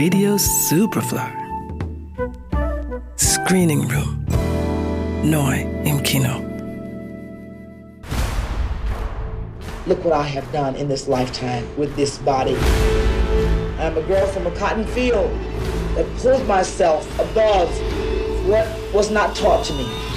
Radio Superfly. Screening Room. Noi im Kino. Look what I have done in this lifetime with this body. I'm a girl from a cotton field that pulled myself above what was not taught to me.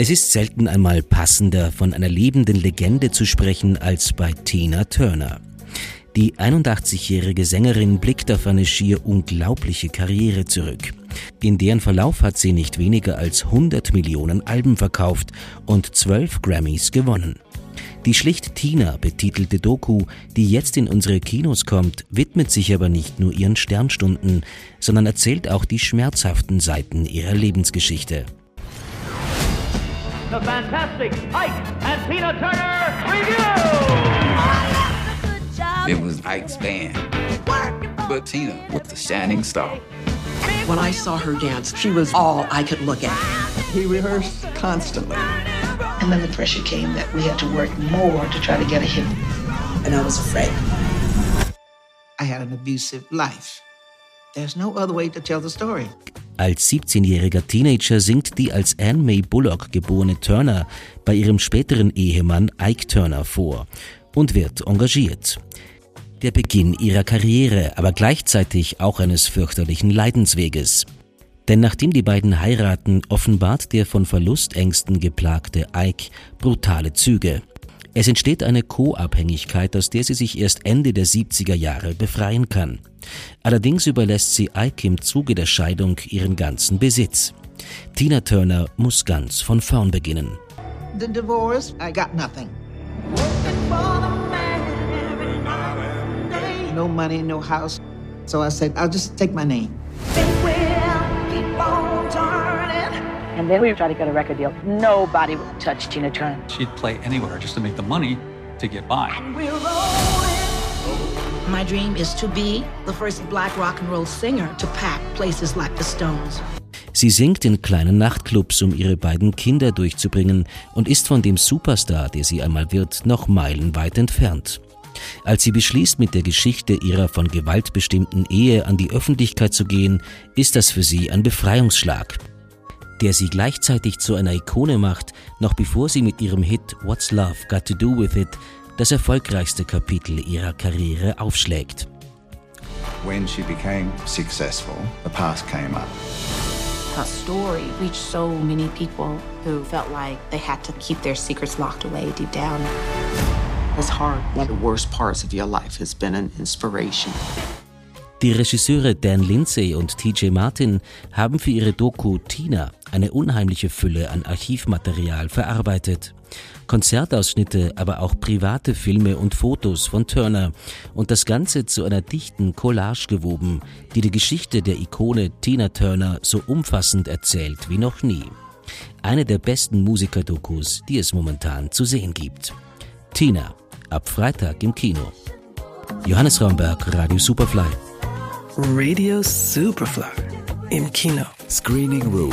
Es ist selten einmal passender, von einer lebenden Legende zu sprechen, als bei Tina Turner. Die 81-jährige Sängerin blickt auf eine schier unglaubliche Karriere zurück. In deren Verlauf hat sie nicht weniger als 100 Millionen Alben verkauft und 12 Grammys gewonnen. Die schlicht Tina betitelte Doku, die jetzt in unsere Kinos kommt, widmet sich aber nicht nur ihren Sternstunden, sondern erzählt auch die schmerzhaften Seiten ihrer Lebensgeschichte. The fantastic Ike and Tina Turner review! It was Ike's band, but Tina was the shining star. When I saw her dance, she was all I could look at. He rehearsed constantly. And then the pressure came that we had to work more to try to get a hit. And I was afraid. I had an abusive life. There's no other way to tell the story. Als 17-jähriger Teenager singt die als Anne May Bullock geborene Turner bei ihrem späteren Ehemann Ike Turner vor und wird engagiert der Beginn ihrer Karriere, aber gleichzeitig auch eines fürchterlichen Leidensweges. Denn nachdem die beiden heiraten, offenbart der von Verlustängsten geplagte Ike brutale Züge. Es entsteht eine Co-Abhängigkeit, aus der sie sich erst Ende der 70er Jahre befreien kann. Allerdings überlässt sie Ike im Zuge der Scheidung ihren ganzen Besitz. Tina Turner muss ganz von vorn beginnen. The divorce, I got nothing. no money, no house. So I said, I'll just take my name. And then we tried to get a record deal. Nobody would touch Tina Turner. She'd play anywhere just to make the money to get by. My dream is to be the first black rock and roll singer to pack places like the Stones. Sie singt in kleinen Nachtclubs, um ihre beiden Kinder durchzubringen und ist von dem Superstar, der sie einmal wird, noch meilenweit entfernt. Als sie beschließt, mit der Geschichte ihrer von Gewalt bestimmten Ehe an die Öffentlichkeit zu gehen, ist das für sie ein Befreiungsschlag, der sie gleichzeitig zu einer Ikone macht, noch bevor sie mit ihrem Hit What's Love Got to Do With It das erfolgreichste Kapitel ihrer Karriere aufschlägt. When she became successful, the past came up. Her story reached so many people who felt like they had to keep their secrets locked away deep down. was hard. One of the worst parts of your life has been an inspiration. Die Regisseure Dan Lindsay und TJ Martin haben für ihre Doku Tina eine unheimliche Fülle an Archivmaterial verarbeitet. Konzertausschnitte, aber auch private Filme und Fotos von Turner und das Ganze zu einer dichten Collage gewoben, die die Geschichte der Ikone Tina Turner so umfassend erzählt wie noch nie. Eine der besten Musikerdokus, die es momentan zu sehen gibt. Tina ab Freitag im Kino. Johannes Raumberg, Radio Superfly. Radio Superfly im Kino. Screening Room